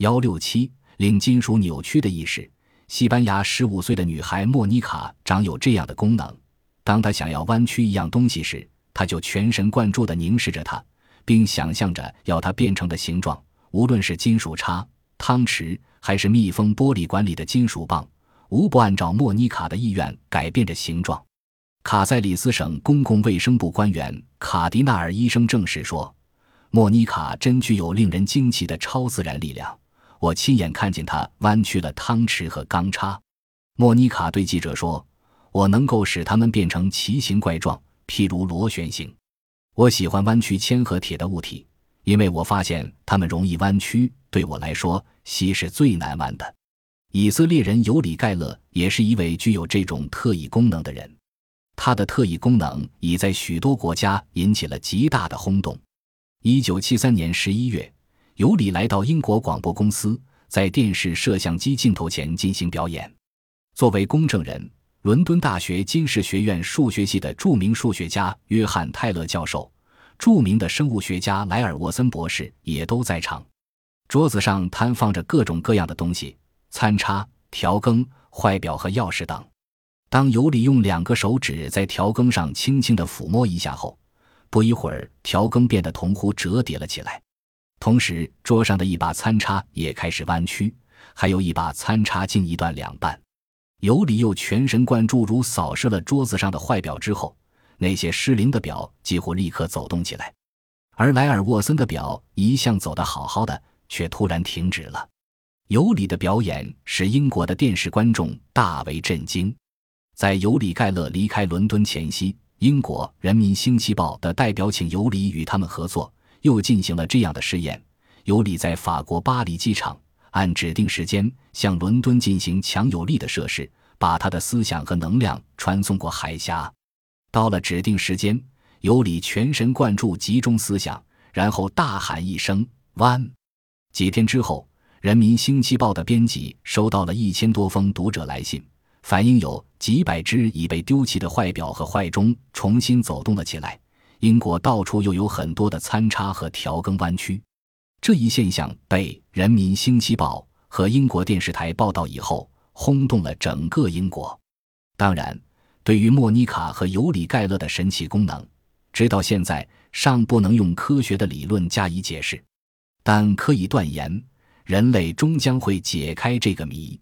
幺六七令金属扭曲的意识。西班牙十五岁的女孩莫妮卡长有这样的功能：当她想要弯曲一样东西时，她就全神贯注地凝视着它，并想象着要它变成的形状。无论是金属叉、汤匙，还是密封玻璃管里的金属棒，无不按照莫妮卡的意愿改变着形状。卡塞里斯省公共卫生部官员卡迪纳尔医生证实说：“莫妮卡真具有令人惊奇的超自然力量。”我亲眼看见他弯曲了汤匙和钢叉，莫妮卡对记者说：“我能够使它们变成奇形怪状，譬如螺旋形。我喜欢弯曲铅和铁的物体，因为我发现它们容易弯曲。对我来说，锡是最难弯的。”以色列人尤里盖勒也是一位具有这种特异功能的人，他的特异功能已在许多国家引起了极大的轰动。一九七三年十一月。尤里来到英国广播公司，在电视摄像机镜头前进行表演。作为公证人，伦敦大学金氏学院数学系的著名数学家约翰·泰勒教授、著名的生物学家莱尔沃森博士也都在场。桌子上摊放着各种各样的东西：餐叉、调羹、坏表和钥匙等。当尤里用两个手指在调羹上轻轻地抚摸一下后，不一会儿，调羹变得同乎折叠了起来。同时，桌上的一把餐叉也开始弯曲，还有一把餐叉竟一断两半。尤里又全神贯注，如扫视了桌子上的坏表之后，那些失灵的表几乎立刻走动起来，而莱尔沃森的表一向走得好好的，却突然停止了。尤里的表演使英国的电视观众大为震惊。在尤里盖勒离开伦敦前夕，英国《人民星期报》的代表请尤里与他们合作。又进行了这样的试验：尤里在法国巴黎机场按指定时间向伦敦进行强有力的射势，把他的思想和能量传送过海峡。到了指定时间，尤里全神贯注，集中思想，然后大喊一声“弯”。几天之后，《人民星期报》的编辑收到了一千多封读者来信，反映有几百只已被丢弃的坏表和坏钟重新走动了起来。英国到处又有很多的参差和调羹弯曲，这一现象被《人民星期报》和英国电视台报道以后，轰动了整个英国。当然，对于莫妮卡和尤里盖勒的神奇功能，直到现在尚不能用科学的理论加以解释，但可以断言，人类终将会解开这个谜。